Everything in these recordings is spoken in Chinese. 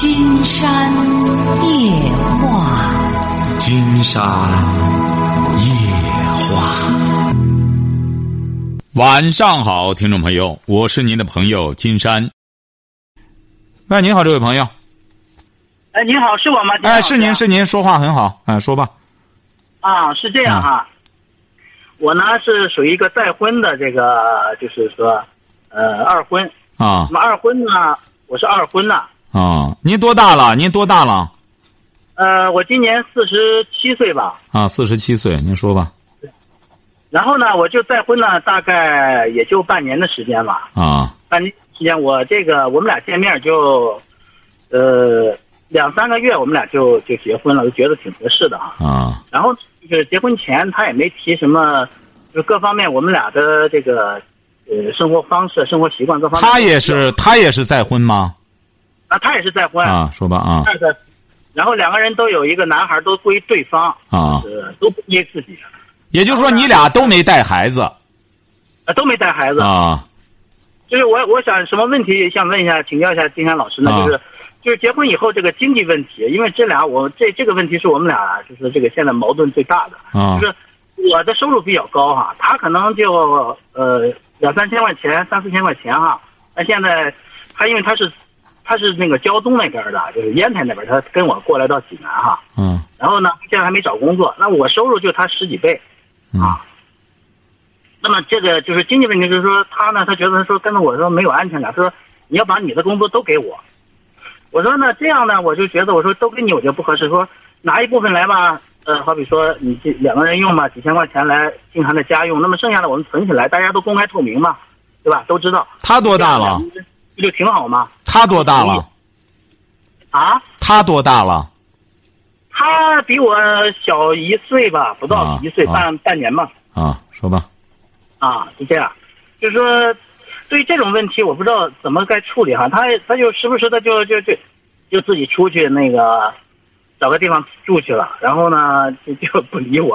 金山夜话，金山夜话。晚上好，听众朋友，我是您的朋友金山。喂，您好，这位朋友。哎，您好，是我吗？哎，是您，是您，说话很好，哎，说吧。啊，是这样哈，我呢是属于一个再婚的这个，就是说，呃，二婚。啊那。么二婚呢，我是二婚呐。啊，您多大了？您多大了？呃，我今年四十七岁吧。啊，四十七岁。您说吧。然后呢，我就再婚呢，大概也就半年的时间吧。啊半年时间，我这个我们俩见面就，呃，两三个月，我们俩就就结婚了，就觉得挺合适的啊。啊然后就是结婚前，他也没提什么，就各方面我们俩的这个呃生活方式、生活习惯各方面。他也是，他也是再婚吗？啊，他也是再婚啊，说吧啊然后两个人都有一个男孩，都归对方，啊，呃，都不归自己，也就是说你俩都没带孩子啊，都没带孩子。啊就是我，我想什么问题想问一下，请教一下金山老师呢？啊就是，就是结婚以后这个经济问题，因为这俩我这这个问题是我们俩就是这个现在矛盾最大的。啊就是我的收入比较高哈，他可能就呃两三千块钱、三四千块钱哈。那现在他因为他是他是那个胶东那边的，就是烟台那边，他跟我过来到济南哈。嗯然后呢，现在还没找工作，那我收入就他十几倍嗯啊。那么这个就是经济问题，就是说他呢，他觉得说跟着我说没有安全感，他说你要把你的工作都给我。我说呢这样呢，我就觉得我说都给你，我觉得不合适，说拿一部分来吧，呃，好比说你这两个人用嘛，几千块钱来经常的家用，那么剩下的我们存起来，大家都公开透明嘛，对吧？都知道。他多大了？不就挺好吗？他多大了？啊，他多大了？他比我小一岁吧，不到啊一岁，啊半半年吧。啊，说吧。啊，是这样，就是说，对于这种问题，我不知道怎么该处理哈。他他就时不时的就就就就自己出去那个找个地方住去了，然后呢就就不理我。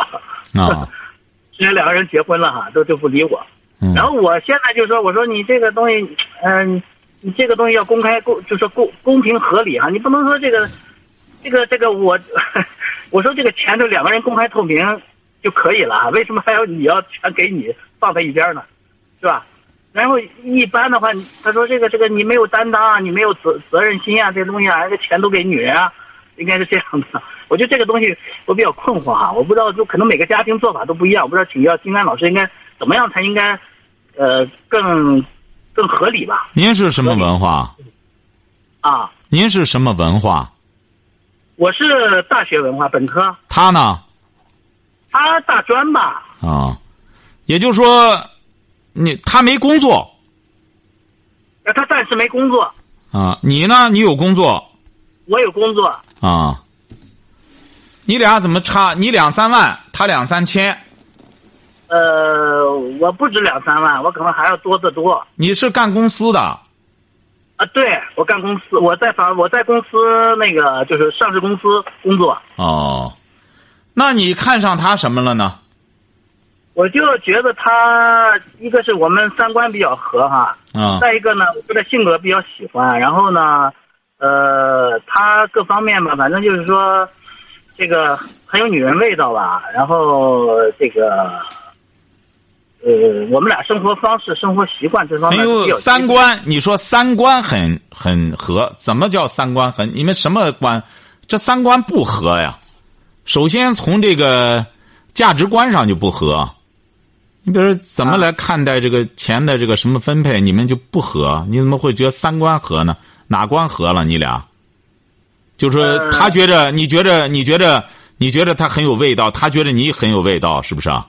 啊，现在两个人结婚了哈，都就不理我。嗯然后我现在就说，我说你这个东西，嗯、你这个东西要公开公，就说公公平合理哈，你不能说这个这个这个我，我说这个钱就两个人公开透明就可以了，为什么还要你要全给你放在一边呢？是吧？然后一般的话，他说这个这个你没有担当啊，你没有责责任心啊，这东西啊，这钱都给女人啊，应该是这样的。我觉得这个东西我比较困惑哈，我不知道，就可能每个家庭做法都不一样，我不知道请教金山老师应该怎么样才应该，呃，更更合理吧？您是什么文化？啊，您是什么文化？我是大学文化本科，他呢？他大专吧？啊，也就是说，你他没工作呃他暂时没工作，啊，你呢？你有工作我有工作，啊？你俩怎么差？你两三万，他两三千，呃，我不止两三万，我可能还要多得多。你是干公司的啊，对我干公司，我在房，我在公司那个就是上市公司工作，哦？那你看上他什么了呢？我就觉得他一个是我们三观比较合哈，啊再一个呢，我对他性格比较喜欢，然后呢，呃，他各方面吧，反正就是说，这个很有女人味道吧，然后这个，呃，我们俩生活方式、生活习惯这方面比较有三观，你说三观很很合，怎么叫三观很？你们什么观？这三观不合呀。首先从这个价值观上就不合。你比如说怎么来看待这个钱的这个什么分配，你们就不合？你怎么会觉得三观合呢？哪观合了？你俩？就是他觉着，你觉着，你觉着，你觉着他很有味道，他觉得你很有味道，是不是啊？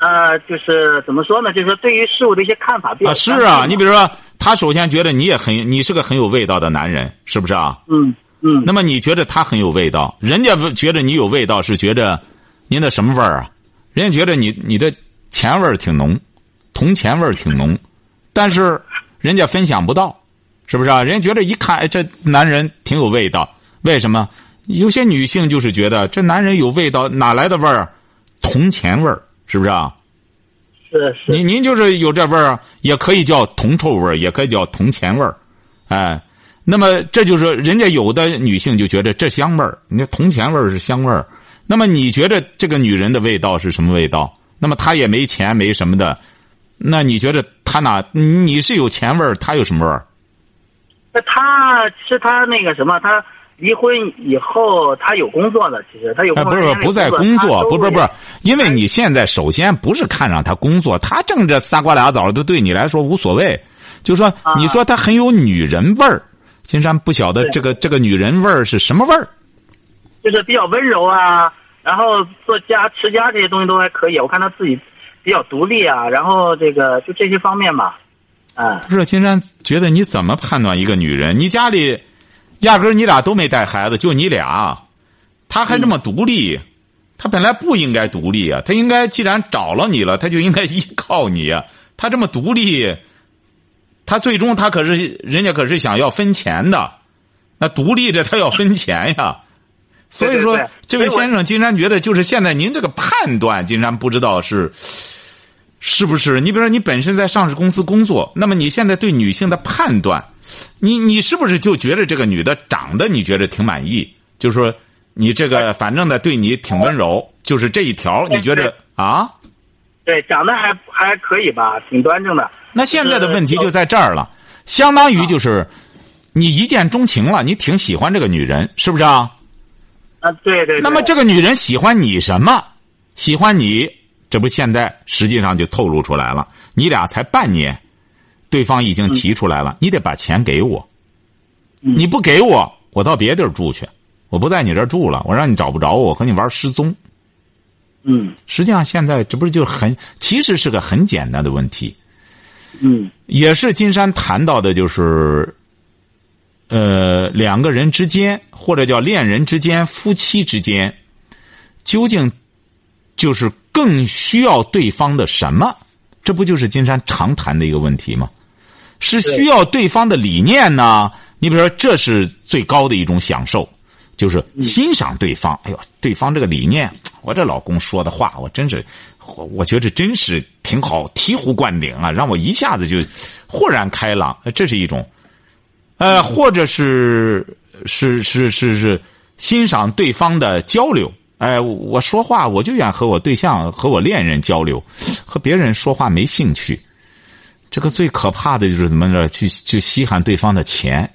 呃，就是怎么说呢？就是说对于事物的一些看法比较啊，是啊，你比如说，他首先觉得你也很，你是个很有味道的男人，是不是啊？嗯嗯，那么你觉得他很有味道，人家觉得你有味道，是觉着您的什么味儿啊？人家觉得你你的钱味儿挺浓，铜钱味儿挺浓，但是人家分享不到，是不是啊？人家觉得一看，哎，这男人挺有味道，为什么？有些女性就是觉得这男人有味道，哪来的味儿？铜钱味儿，是不是啊？是是，您您就是有这味儿啊，也可以叫铜臭味儿，也可以叫铜钱味儿，哎，那么这就是人家有的女性就觉得这香味儿，你看铜钱味儿是香味儿。那么你觉得这个女人的味道是什么味道？那么她也没钱没什么的，那你觉得她哪？你是有钱味儿，她有什么味儿？那她是她那个什么，他离婚以后他有工作的，其实他有哎，工作。不是不在工作，不不不，因为你现在首先不是看上他工作，他挣这仨瓜俩枣的，对你来说无所谓。就说你说他很有女人味儿，金山不晓得这个这个女人味儿是什么味儿。就是比较温柔啊，然后做家持家这些东西都还可以。我看他自己比较独立啊，然后这个就这些方面吧，啊。不是金山觉得你怎么判断一个女人？你家里压根儿你俩都没带孩子，就你俩，他还这么独立，他本来不应该独立啊，他应该既然找了你了，他就应该依靠你啊。她这么独立，他最终他可是人家可是想要分钱的，那独立着他要分钱呀。所以说，对对对这位先生，金山觉得就是现在您这个判断，金山不知道是是不是？你比如说，你本身在上市公司工作，那么你现在对女性的判断，你你是不是就觉得这个女的长得你觉得挺满意？就是说，你这个反正呢对你挺温柔，就是这一条，你觉得啊？对，长得还还可以吧，挺端正的。那现在的问题就在这儿了，相当于就是你一见钟情了，你挺喜欢这个女人，是不是啊？啊，对对。对那么这个女人喜欢你什么？喜欢你，这不现在实际上就透露出来了。你俩才半年，对方已经提出来了，你得把钱给我。嗯你不给我，我到别地儿住去，我不在你这儿住了，我让你找不着我，我和你玩失踪。嗯实际上现在这不是就很，其实是个很简单的问题，嗯也是金山谈到的，就是，呃，两个人之间，或者叫恋人之间、夫妻之间，究竟就是更需要对方的什么？这不就是金山常谈的一个问题吗？是需要对方的理念呢？你比如说，这是最高的一种享受，就是欣赏对方。哎呦，对方这个理念，我这老公说的话，我真是，我我觉得真是挺好，醍醐灌顶啊，让我一下子就豁然开朗。这是一种，呃，或者是是是是是欣赏对方的交流。哎，我说话我就愿和我对象和我恋人交流，和别人说话没兴趣。这个最可怕的就是怎么着，去去稀罕对方的钱。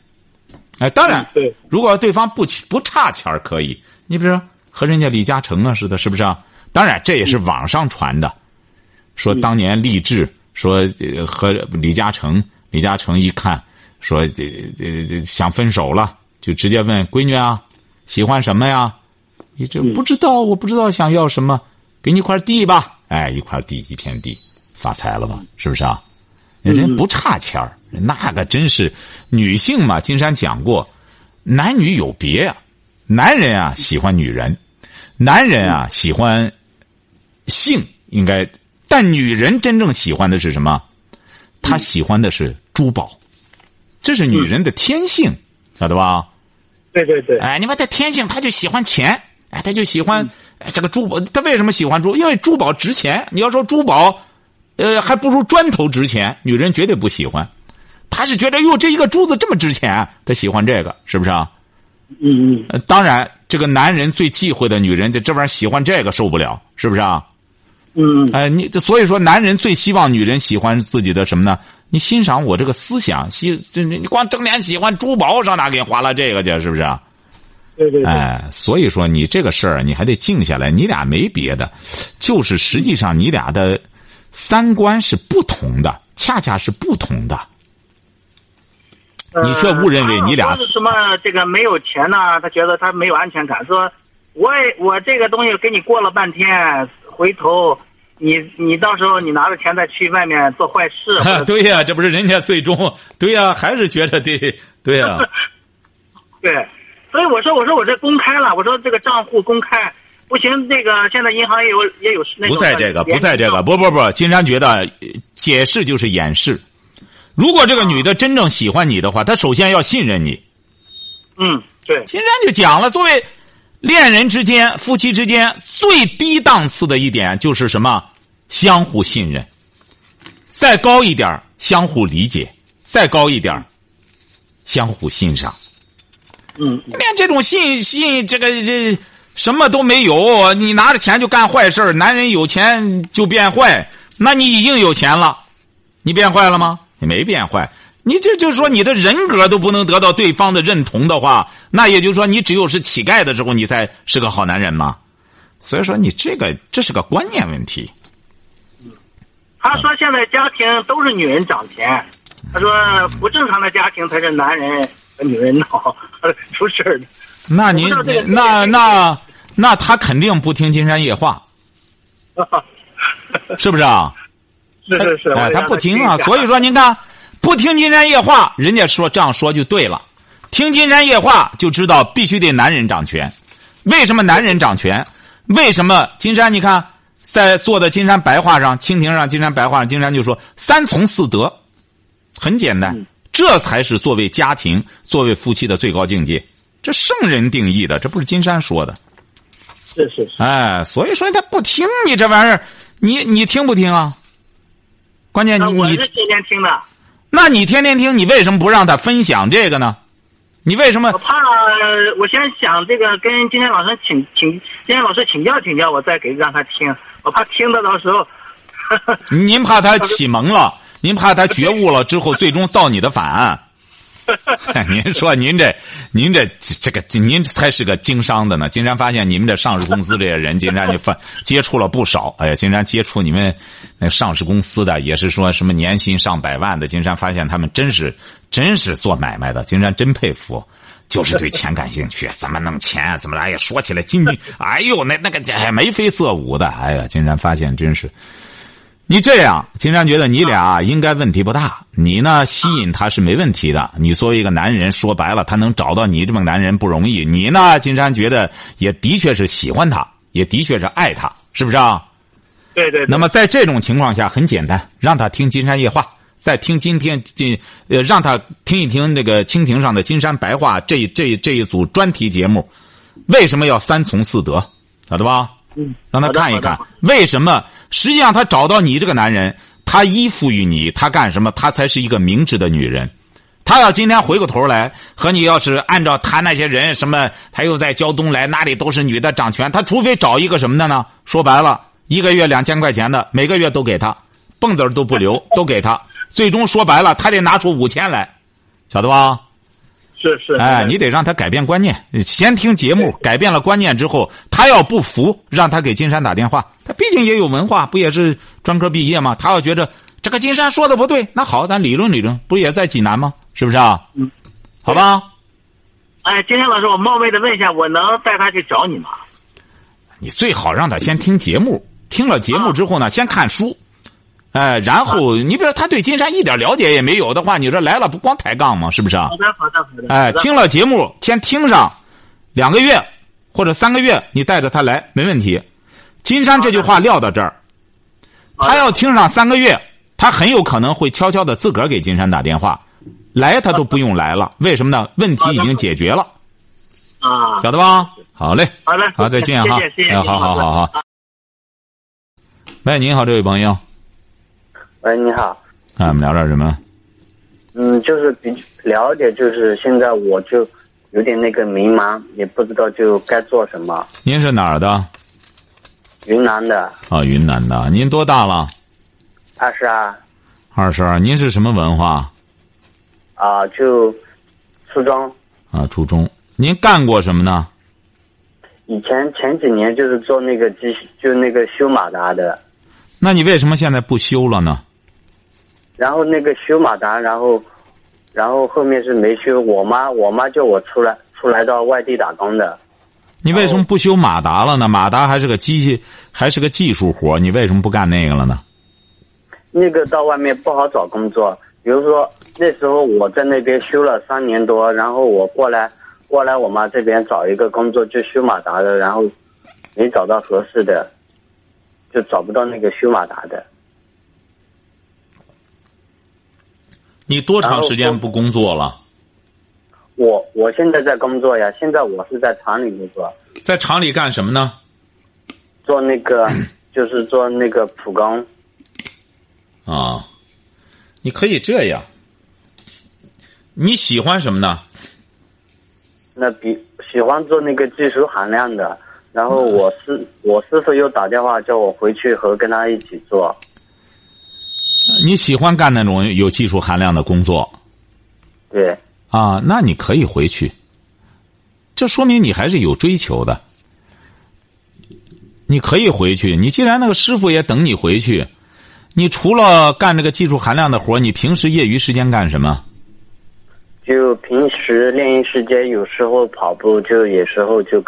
哎，当然，对，如果对方不不差钱儿可以，你比如说和人家李嘉诚啊似的，是不是啊？当然，这也是网上传的，说当年励志说呃和李嘉诚，李嘉诚一看说这这想分手了，就直接问闺女啊，喜欢什么呀？你这不知道，我不知道想要什么，给你一块地吧。哎，一块地，一片地，发财了吧？是不是啊？人不差钱儿，那个真是女性嘛。金山讲过，男女有别啊。男人啊喜欢女人，男人啊喜欢性，应该，但女人真正喜欢的是什么？她喜欢的是珠宝，这是女人的天性，晓得吧？对对对。哎，你把她天性，她就喜欢钱，哎，他就喜欢哎这个珠宝。他为什么喜欢珠？因为珠宝值钱。你要说珠宝，呃，还不如砖头值钱，女人绝对不喜欢。他是觉得哟，这一个珠子这么值钱，他喜欢这个，是不是啊？嗯嗯。呃，当然，这个男人最忌讳的女人，就这玩意儿喜欢这个受不了，是不是啊？嗯嗯。哎，你所以说，男人最希望女人喜欢自己的什么呢？你欣赏我这个思想，欣这你你光整天喜欢珠宝，上哪给你花了这个去？是不是啊？对对对。哎，所以说你这个事儿，你还得静下来。你俩没别的，就是实际上你俩的三观是不同的，恰恰是不同的。你却误认为你俩什么这个没有钱呢？他觉得他没有安全感，说我也我这个东西给你过了半天，回头你你到时候你拿着钱再去外面做坏事。对呀、这不是人家最终对呀、还是觉得对对呀、对，所以我说我说我这公开了，我说这个账户公开不行，那个现在银行也有也有那不在这个，不在这个，不不不，金山觉得呃解释就是掩饰。如果这个女的真正喜欢你的话，她首先要信任你。嗯，对，金山就讲了，作为恋人之间、夫妻之间最低档次的一点就是什么？相互信任。再高一点相互理解；再高一点相互欣赏。嗯，连这种信信这个这什么都没有，你拿着钱就干坏事男人有钱就变坏，那你已经有钱了，你变坏了吗？你没变坏。你这就是说，你的人格都不能得到对方的认同的话，那也就是说，你只有是乞丐的时候，你才是个好男人吗？所以说，你这个这是个观念问题。他说现在家庭都是女人掌钱，他说不正常的家庭才是男人和女人闹出事儿的。那您那那那他肯定不听金山夜话，是不是啊？是是是，哎，他不听啊，所以说您看，不听金山夜话，人家说这样说就对了。听金山夜话就知道必须得男人掌权。为什么男人掌权？为什么金山？你看在做的金山白话上、蜻蜓上、金山白话上，金山就说三从四德，很简单，嗯这才是作为家庭、作为夫妻的最高境界。这圣人定义的，这不是金山说的。是是是，哎，所以说他不听你这玩意儿，你你听不听啊？关键你你我是天天听的，那你天天听，你为什么不让他分享这个呢？你为什么我？怕我先想这个跟金山老师请请金天老师请教请教，我再给让他听，我怕听的到时候。您怕他启蒙了，您怕他觉悟了之后，最终造你的反。您说您这，您这这个，您才是个经商的呢。金山发现你们这上市公司这些人，金山就发接触了不少。哎呀，金山接触你们那上市公司的，也是说什么年薪上百万的。金山发现他们真是真是做买卖的，金山真佩服。就是对钱感兴趣，怎么弄钱，怎么来呀？说起来津津，哎呦，那那个哎眉飞色舞的，哎呀，金山发现真是。你这样，金山觉得你俩应该问题不大。你呢，吸引他是没问题的。你作为一个男人，说白了，他能找到你这么个男人不容易。你呢，金山觉得也的确是喜欢他，也的确是爱他，是不是啊？对对对，那么在这种情况下，很简单，让他听金山夜话，再听今天今呃，让他听一听这个蜻蜓上的金山白话这这这一组专题节目，为什么要三从四德，晓得吧？嗯，让他看一看为什么。实际上，他找到你这个男人，他依附于你，他干什么？他才是一个明智的女人。他要今天回过头来和你要是按照他那些人什么，他又在胶东来，哪里都是女的掌权。他除非找一个什么的呢？说白了，一个月两千块钱的，每个月都给他，蹦子儿都不留，都给他。最终说白了，他得拿出五千来，晓得吧？是是，哎，你得让他改变观念，先听节目，改变了观念之后，他要不服，让他给金山打电话。他毕竟也有文化，不也是专科毕业吗？他要觉着这个金山说的不对，那好，咱理论理论，不也在济南吗？是不是啊？嗯，好吧。哎，金山老师，我冒昧的问一下，我能带他去找你吗？你最好让他先听节目，听了节目之后呢，先看书，哎，然后你比如说他对金山一点了解也没有的话，你说来了不光抬杠吗？是不是啊好？的好的好的，哎，听了节目先听上两个月或者三个月，你带着他来没问题。金山这句话撂到这儿，他要听上三个月，他很有可能会悄悄的自个儿给金山打电话，来他都不用来了。为什么呢？问题已经解决了，啊，晓得吧？好嘞，好嘞，好，再见哈。谢谢谢谢，哎好好好好。喂，您好，这位朋友，喂，你好，啊我们聊点什么？嗯，就是比了解，就是现在我就有点那个迷茫，也不知道就该做什么。您是哪儿的？云南的，啊，云南的。您多大了？二十二二十二。您是什么文化？啊，就初中，啊，初中。您干过什么呢？以前前几年就是做那个机，就那个修马达的，那你为什么现在不修了呢？然后那个修马达，然后，然后后面是没修，我妈我妈叫我出来出来到外地打工的，你为什么不修马达了呢？马达还是个机器，还是个技术活，你为什么不干那个了呢？那个到外面不好找工作，比如说那时候我在那边修了三年多，然后我过来过来我妈这边找一个工作，就修马达的，然后没找到合适的，就找不到那个修马达的。你多长时间不工作了？我我现在在工作呀，现在我是在厂里工作，在厂里干什么呢？做那个 就是做那个普工。啊，你可以这样，你喜欢什么呢？那比喜欢做那个技术含量的，然后我师我师傅又打电话叫我回去和跟他一起做。你喜欢干那种有技术含量的工作对，啊？那你可以回去。这说明你还是有追求的。你可以回去。你既然那个师傅也等你回去，你除了干这个技术含量的活，你平时业余时间干什么？就平时练习时间有时候跑步，就有时候就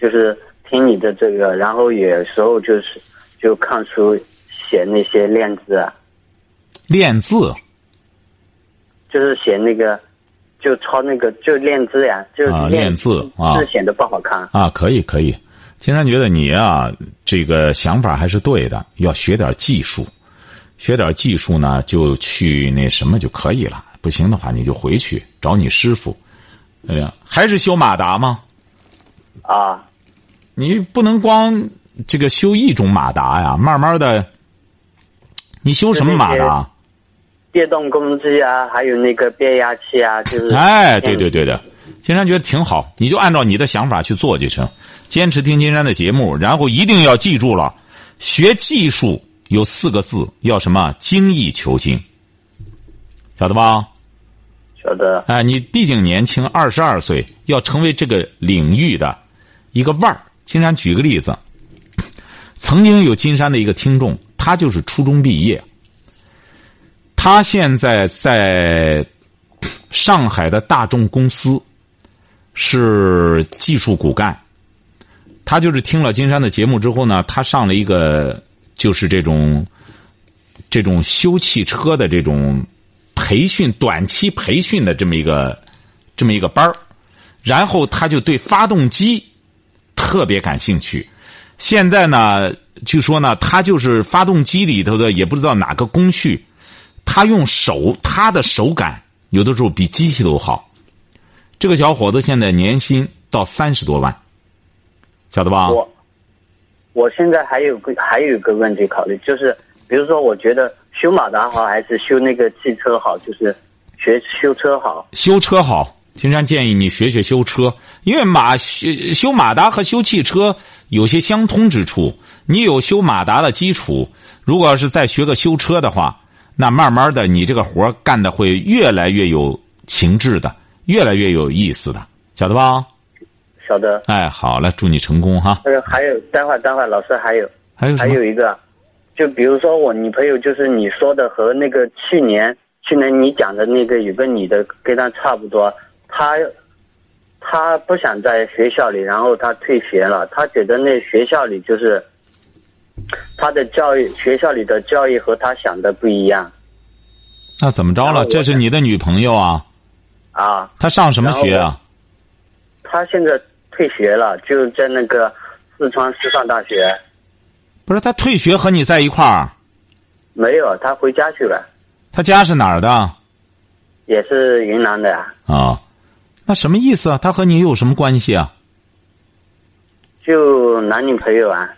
就是听你的这个，然后有时候就是就看书写那些练字啊，练字就是写那个就抄那个就练字呀，就啊练练字啊字写的不好看。啊，可以可以。金山觉得你啊，这个想法还是对的，要学点技术，学点技术呢，就去那什么就可以了。不行的话，你就回去找你师傅。哎呀，还是修马达吗？啊，你不能光这个修一种马达呀，慢慢的，你修什么马达？电动工具啊，还有那个变压器啊，就是哎，对对对的，金山觉得挺好，你就按照你的想法去做就行，坚持听金山的节目，然后一定要记住了，学技术有四个字，要什么精益求精，晓得吧？晓得哎，你毕竟年轻，二十二岁，要成为这个领域的一个腕儿。金山举个例子，曾经有金山的一个听众，他就是初中毕业，他现在在上海的大众公司是技术骨干。他就是听了金山的节目之后呢，他上了一个就是这种这种修汽车的这种培训短期培训的这么一个这么一个班儿然后他就对发动机特别感兴趣。现在呢，据说呢，他就是发动机里头的也不知道哪个工序，他用手，他的手感有的时候比机器都好。这个小伙子现在年薪到三十多万，晓得吧？我我现在还有个还有一个问题考虑，就是比如说，我觉得修马达好还是修那个汽车好？就是学修车好。修车好，金山建议你学学修车，因为马修修马达和修汽车有些相通之处。你有修马达的基础，如果要是再学个修车的话，那慢慢的你这个活儿干的会越来越有情致的，越来越有意思的，晓得吧？晓得。哎，好了，祝你成功哈。呃，还有，待会儿待会儿，老师还有还还有还？有一个，就比如说我女朋友，就是你说的和那个去年去年你讲的那个有个女的跟她差不多，她她不想在学校里，然后她退学了，她觉得那学校里就是她的教育，学校里的教育和他想的不一样那怎么着了？这是你的女朋友啊？啊。她上什么学啊？她现在退学了，就在那个四川师范大学，不是，她退学和你在一块儿？没有，她回家去了，她家是哪儿的？也是云南的呀。啊，那什么意思啊？她和你有什么关系啊？就男女朋友啊，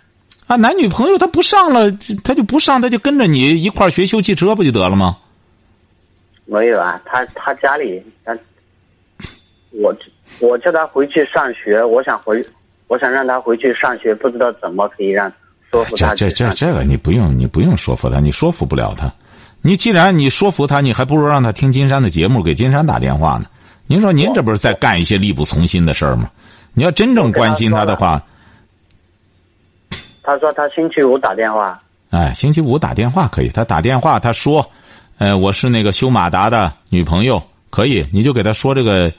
啊，男女朋友他不上了，他就不上，他就跟着你一块儿学修汽车不就得了吗？没有啊，他他家里，他我我叫他回去上学，我想回，我想让他回去上学，不知道怎么可以让说服他这这这这个你不用，你不用说服他，你说服不了他。你既然你说服他，你还不如让他听金山的节目，给金山打电话呢。您说您这不是在干一些力不从心的事儿吗？你要真正关心他的话，他说他星期五打电话，哎，星期五打电话可以，他打电话他说，呃，我是那个修马达的女朋友，可以，你就给他说这个，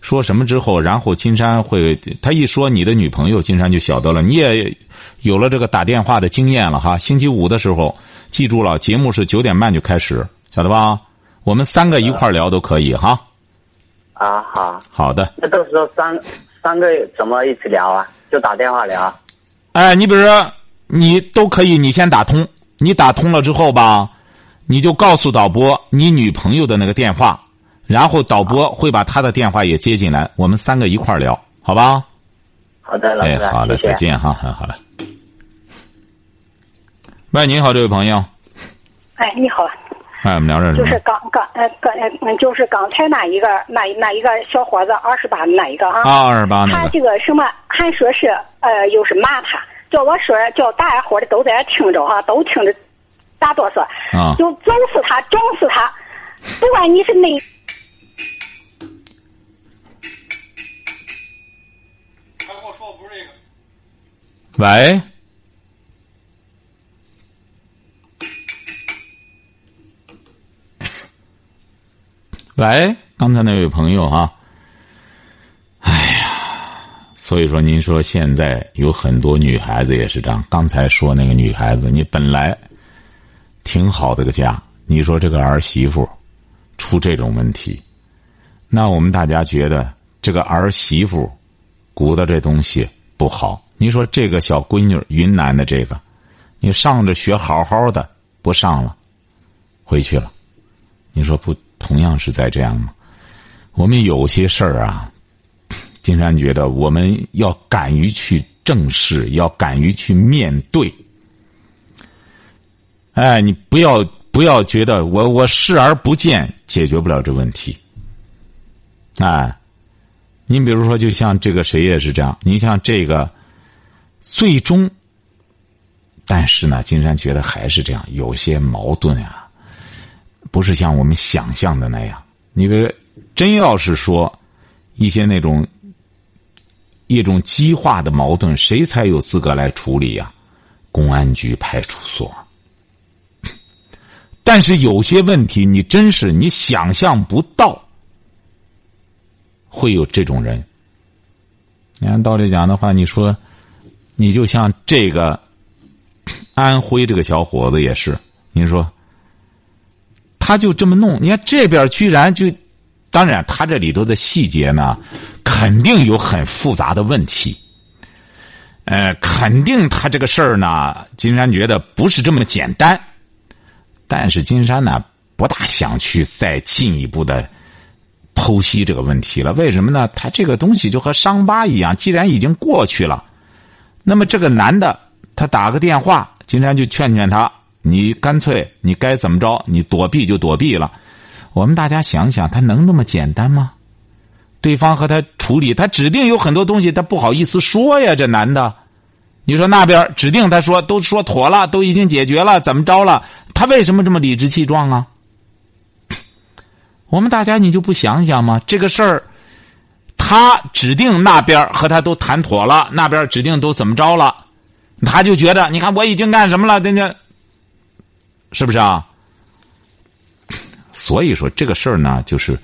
说什么之后，然后金山会，他一说你的女朋友，金山就晓得了，你也有了这个打电话的经验了哈。星期五的时候，记住了，节目是九点半就开始，晓得吧？我们三个一块儿聊都可以哈。啊好，好的，那到时候三三个怎么一起聊啊？就打电话聊，哎，你比如说，你都可以，你先打通，你打通了之后吧，你就告诉导播你女朋友的那个电话，然后导播会把她的电话也接进来，我们三个一块儿聊，好吧？好的，老师哎，好了，谢谢。再见哈，好好了。喂，您好，这位朋友，哎，你好，哎，我们聊点？就是刚刚呃刚呃就是刚才那一个那那一个小伙子二十八的那一个啊，啊，二十八那他。这个什么还说是呃又是骂他，叫我说叫大家伙儿的都在听着啊，都听着打哆嗦，啊就整死他，整死他，不管你是哪。喂，喂，刚才那位朋友哈、哎呀，所以说您说现在有很多女孩子也是这样。刚才说那个女孩子，你本来挺好的个家，你说这个儿媳妇出这种问题，那我们大家觉得这个儿媳妇鼓捣这东西不好。你说这个小闺女云南的这个，你上着学好好的不上了，回去了，你说不同样是在这样吗？我们有些事儿啊，金山觉得我们要敢于去正视，要敢于去面对。哎，你不要不要觉得我我视而不见解决不了这问题。哎，您比如说，就像这个谁也是这样，你像这个，最终，但是呢，金山觉得还是这样，有些矛盾啊，不是像我们想象的那样。你比如，真要是说一些那种一种激化的矛盾，谁才有资格来处理呀、公安局、派出所。但是有些问题，你真是你想象不到，会有这种人。按道理讲的话，你说，你就像这个安徽这个小伙子也是，您说，他就这么弄，你看这边居然就，当然他这里头的细节呢，肯定有很复杂的问题。呃，肯定他这个事儿呢，金山觉得不是这么简单。但是金山呢，不大想去再进一步的剖析这个问题了。为什么呢？他这个东西就和伤疤一样，既然已经过去了，那么这个男的他打个电话，金山就劝劝他：你干脆你该怎么着，你躲避就躲避了。我们大家想想，他能那么简单吗？对方和他处理，他指定有很多东西他不好意思说呀。这男的，你说那边指定他说都说妥了，都已经解决了，怎么着了？他为什么这么理直气壮啊？我们大家你就不想想吗？这个事儿，他指定那边和他都谈妥了，那边指定都怎么着了，他就觉得你看我已经干什么了，人家是不是啊？所以说这个事儿呢，就是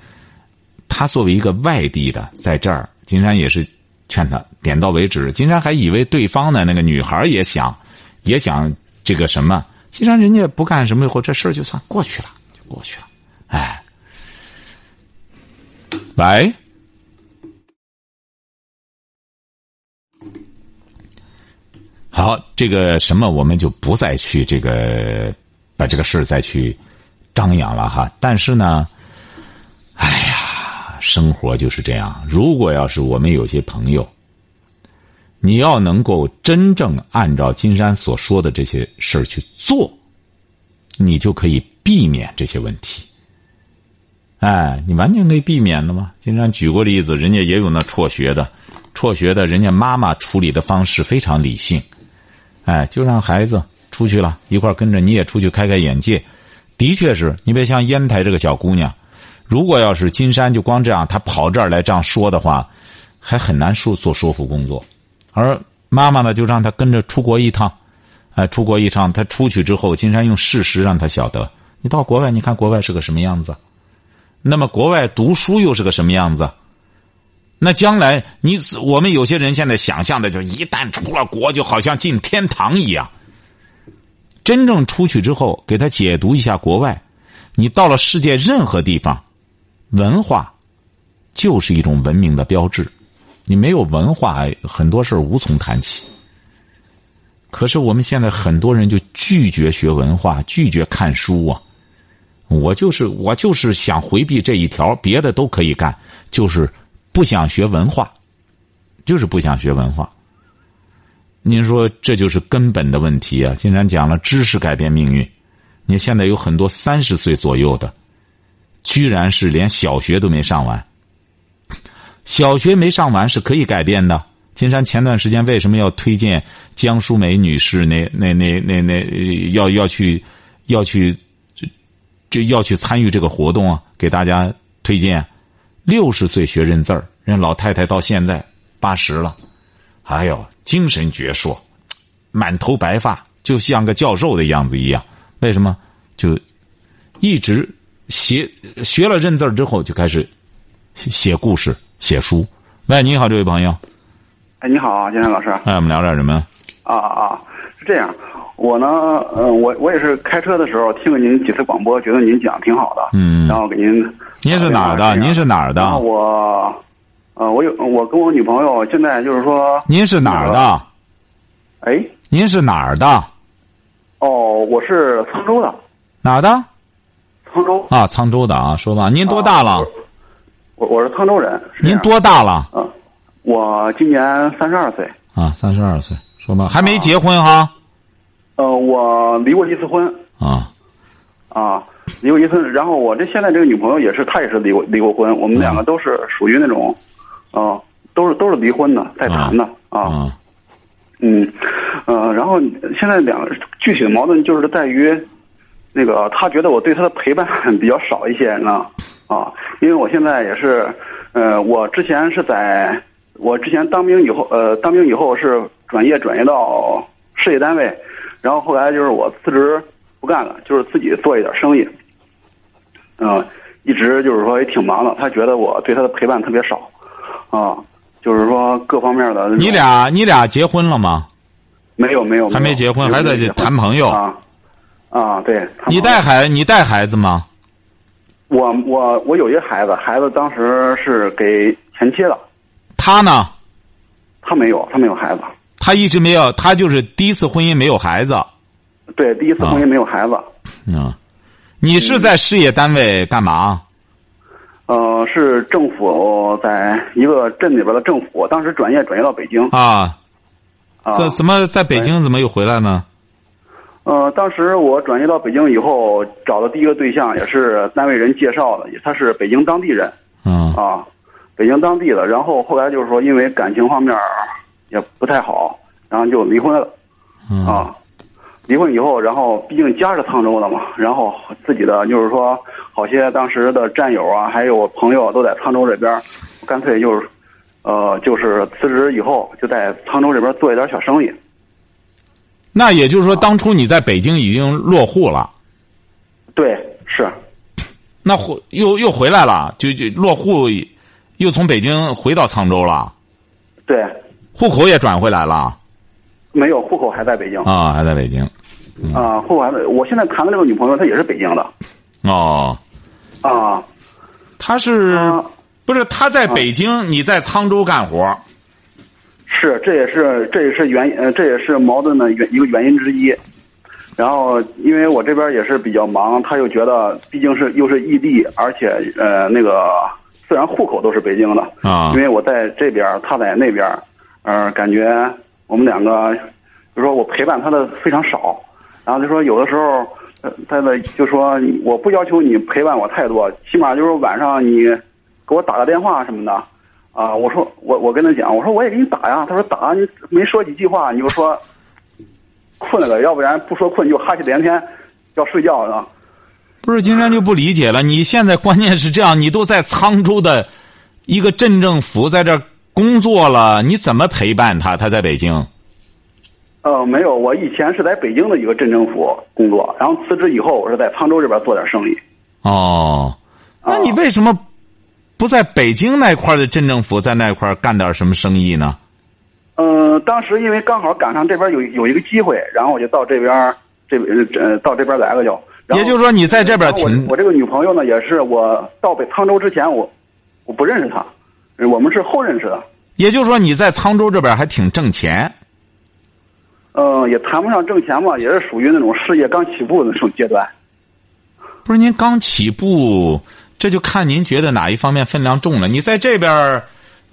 他作为一个外地的，在这儿，金山也是劝他点到为止。金山还以为对方的那个女孩也想，也想这个什么。既然人家不干什么以后，这事儿就算过去了，就过去了。哎，喂，好，这个什么，我们就不再去这个把这个事儿再去张扬了哈。但是呢，哎呀，生活就是这样。如果要是我们有些朋友，你要能够真正按照金山所说的这些事儿去做，你就可以避免这些问题。哎，你完全可以避免的嘛。金山举过例子，人家也有那辍学的，辍学的，人家妈妈处理的方式非常理性，哎，就让孩子出去了，一块跟着你也出去开开眼界。的确是你别像烟台这个小姑娘，如果要是金山就光这样，她跑这儿来这样说的话，还很难说做说服工作。而妈妈呢，就让她跟着出国一趟，哎，出国一趟，她出去之后，金山用事实让她晓得，你到国外，你看国外是个什么样子。那么国外读书又是个什么样子？那将来你我们有些人现在想象的，就一旦出了国，就好像进天堂一样。真正出去之后，给他解读一下国外，你到了世界任何地方，文化就是一种文明的标志。你没有文化，很多事无从谈起。可是我们现在很多人就拒绝学文化，拒绝看书啊。我就是我就是想回避这一条，别的都可以干，就是不想学文化，就是不想学文化。您说这就是根本的问题啊！竟然讲了知识改变命运，你现在有很多三十岁左右的，居然是连小学都没上完。小学没上完是可以改变的。金山前段时间为什么要推荐江淑梅女士？那那那那那要要去要去这这要去参与这个活动啊？给大家推荐，六十岁学认字儿，人老太太到现在八十了，哎呦，精神矍铄，满头白发，就像个教授的样子一样。为什么？就一直写学了认字之后，就开始写故事、写书。喂，你好，这位朋友。哎，你好，金山老师。哎，我们聊点什么？啊啊，是这样，我呢，呃，我我也是开车的时候听了您几次广播，觉得您讲挺好的。嗯。然后给您。您是哪儿的？您是哪儿的？我，呃，我有我跟我女朋友现在就是说。您是哪儿的？哎。您是哪儿的？哦，我是沧州的。哪儿的？沧州。啊，沧州的啊，说吧，您多大了？我我是沧州人。您多大了？嗯。我今年三十二岁啊，三十二岁，说吧，还没结婚哈？呃，我离过一次婚啊，啊，离过一次。然后我这现在这个女朋友也是，她也是离过离过婚。我们两个都是属于那种，啊，都是都是离婚的，在谈的啊。嗯，呃，然后现在两个具体的矛盾就是在于，那个他觉得我对他的陪伴比较少一些呢啊，因为我现在也是，呃，我之前是在。我之前当兵以后，呃，当兵以后是转业转业到事业单位，然后后来就是我辞职不干了，就是自己做一点生意，嗯，一直就是说也挺忙的。他觉得我对他的陪伴特别少，啊，就是说各方面的。你俩你俩结婚了吗？没有没有，还没结婚，还在谈朋友啊啊，对。你带孩你带孩子吗？我我我有一个孩子，孩子当时是给前妻的。他呢？他没有，他没有孩子。他一直没有，他就是第一次婚姻没有孩子。对，第一次婚姻没有孩子。嗯，你是在事业单位干嘛？呃，是政府在一个镇里边的政府，当时转业转业到北京。啊。啊。这怎么在北京怎么又回来呢？呃，当时我转业到北京以后，找的第一个对象也是单位人介绍的，他是北京当地人。嗯。啊。北京当地的，然后后来就是说，因为感情方面也不太好，然后就离婚了。啊，离婚以后，然后毕竟家是沧州的嘛，然后自己的就是说，好些当时的战友啊，还有朋友都在沧州这边，干脆就是，呃，就是辞职以后就在沧州这边做一点小生意。那也就是说，当初你在北京已经落户了。对，是。那回又又回来了，就就落户。又从北京回到沧州了，对，户口也转回来了，没有户口还在北京啊，还在北京，啊，户口还在。我现在谈的这个女朋友，她也是北京的，哦，啊，她是不是她在北京？你在沧州干活？是，这也是这也是原呃，这也是矛盾的原一个原因之一。然后，因为我这边也是比较忙，他又觉得毕竟是又是异地，而且呃那个。虽然户口都是北京的啊，因为我在这边，他在那边，呃，感觉我们两个，就说我陪伴他的非常少，然后就说有的时候，他的就说我不要求你陪伴我太多，起码就是晚上你给我打个电话什么的，啊，我说我我跟他讲，我说我也给你打呀，他说打你没说几句话你就说困了，要不然不说困就哈气连天，要睡觉呢。不是金山就不理解了。你现在关键是这样，你都在沧州的一个镇政府在这工作了，你怎么陪伴他？他在北京。呃，没有，我以前是在北京的一个镇政府工作，然后辞职以后，我是在沧州这边做点生意。哦，那你为什么不在北京那块的镇政府在那块干点什么生意呢？嗯，当时因为刚好赶上这边有有一个机会，然后我就到这边这呃到这边来了就。也就是说，你在这边挺我这个女朋友呢，也是我到北沧州之前，我我不认识她，我们是后认识的。也就是说，你在沧州这边还挺挣钱。嗯，也谈不上挣钱吧，也是属于那种事业刚起步的那种阶段。不是您刚起步，这就看您觉得哪一方面分量重了。你在这边，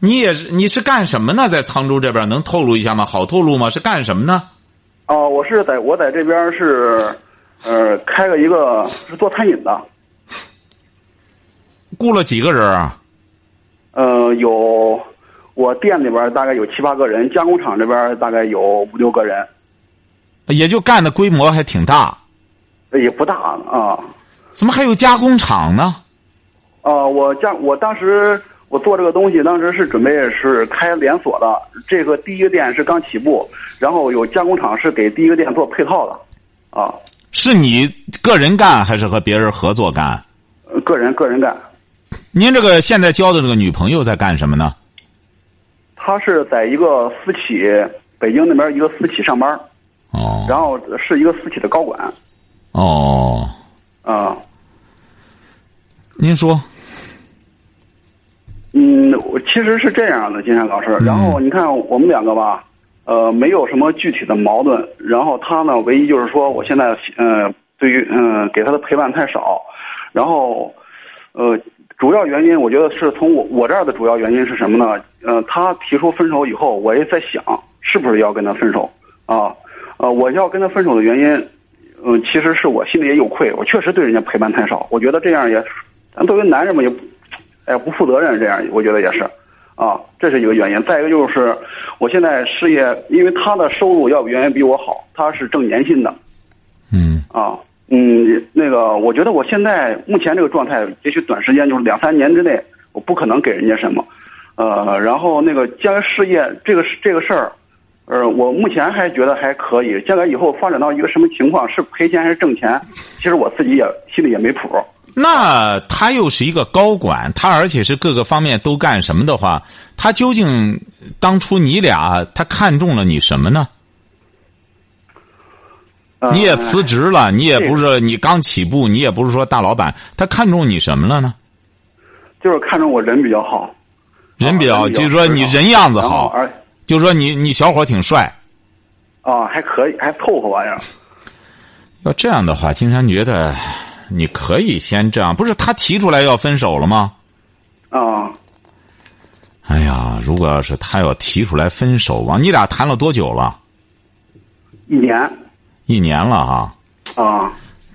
你也是你是干什么呢？在沧州这边能透露一下吗？好透露吗？是干什么呢？哦，我是在我在这边是。呃，开了一个是做餐饮的。雇了几个人啊？呃，有我店里边大概有七八个人，加工厂这边大概有五六个人。也就干的规模还挺大。也不大啊。怎么还有加工厂呢？啊，我加我当时我做这个东西，当时是准备是开连锁的。这个第一个店是刚起步，然后有加工厂是给第一个店做配套的，啊。是你个人干还是和别人合作干？个人个人干。您这个现在交的这个女朋友在干什么呢？她是在一个私企，北京那边一个私企上班。哦。然后是一个私企的高管。哦。啊。您说。嗯，我其实是这样的，金山老师。然后你看我们两个吧，呃，没有什么具体的矛盾。然后他呢，唯一就是说，我现在嗯，对于嗯，给他的陪伴太少。然后，呃，主要原因我觉得是从我我这儿的主要原因是什么呢？呃，他提出分手以后，我也在想，是不是要跟他分手啊？呃，我要跟他分手的原因，嗯，其实是我心里也有愧，我确实对人家陪伴太少。我觉得这样也，咱作为男人嘛，也。哎，不负责任，这样我觉得也是，啊，这是一个原因。再一个就是，我现在事业，因为他的收入要远远比我好，他是挣年薪的，嗯，啊，嗯，那个，我觉得我现在目前这个状态，也许短时间就是两三年之内，我不可能给人家什么，呃，然后那个将来事业这个这个事儿，呃，我目前还觉得还可以，将来以后发展到一个什么情况，是赔钱还是挣钱，其实我自己也心里也没谱。那他又是一个高管，他而且是各个方面都干什么的话，他究竟当初你俩他看中了你什么呢？你也辞职了，你也不是你刚起步，你也不是说大老板，他看中你什么了呢？就是看中我人比较好，人比较，就是说你人样子好，就是说你你小伙挺帅，啊，还可以，还凑合玩意儿。要这样的话，金山觉得。你可以先这样，不是他提出来要分手了吗？啊！哎呀，如果要是他要提出来分手吧，你俩谈了多久了？一年。一年了哈。啊！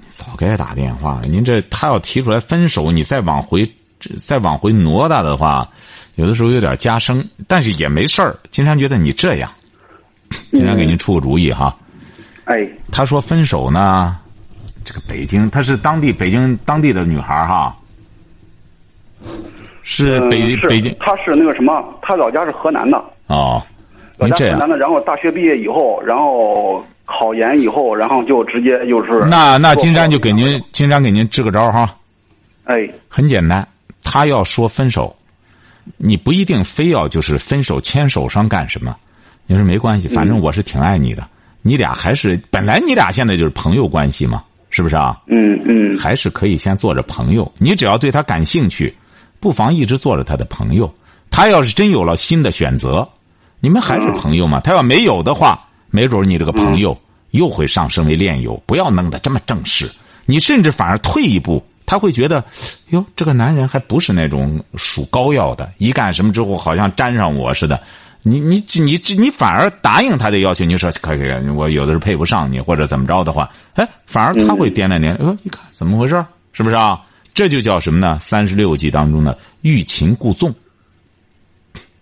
早该打电话。您这他要提出来分手，你再往回再往回挪大的话，有的时候有点加深，但是也没事儿。金山觉得你这样，金山给您出个主意哈。哎。他说分手呢。这个北京，她是当地北京当地的女孩哈，是北北京，她是那个什么，她老家是河南的哦，老家河南的，然后大学毕业以后，然后考研以后，然后就直接就是那那金山就给您金山给您支个招哈，哎，很简单，他要说分手，你不一定非要就是分手牵手上干什么，你说没关系，反正我是挺爱你的，你俩还是本来你俩现在就是朋友关系嘛。是不是啊？嗯嗯，还是可以先做着朋友。你只要对他感兴趣，不妨一直做着他的朋友。他要是真有了新的选择，你们还是朋友吗？他要没有的话，没准你这个朋友又会上升为恋友。不要弄得这么正式，你甚至反而退一步，他会觉得，哟，这个男人还不是那种属膏药的，一干什么之后好像沾上我似的。你你你你反而答应他的要求，你说可以可，我有的是配不上你或者怎么着的话，哎，反而他会掂量掂，呃，一看怎么回事是不是啊？这就叫什么呢？三十六计当中的欲擒故纵。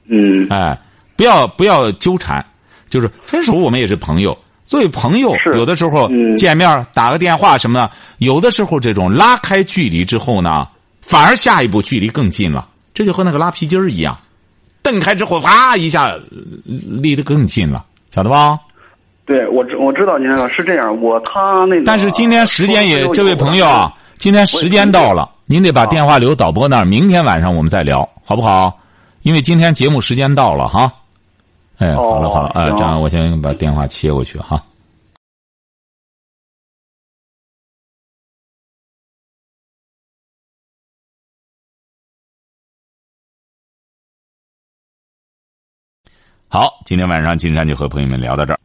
嗯，哎，不要不要纠缠，就是分手，我们也是朋友。作为朋友，有的时候见面打个电话什么的，有的时候这种拉开距离之后呢，反而下一步距离更近了。这就和那个拉皮筋儿一样。蹬开之后，啪一下，离得更近了，晓得吧？对，我知我知道，您是这样。我他那个，但是今天时间也，这位朋友啊，今天时间到了，您得把电话留导播那儿，明天晚上我们再聊，好不好？因为今天节目时间到了哈。哎，好了好了，哎，这样我先把电话切过去哈。好，今天晚上金山就和朋友们聊到这儿。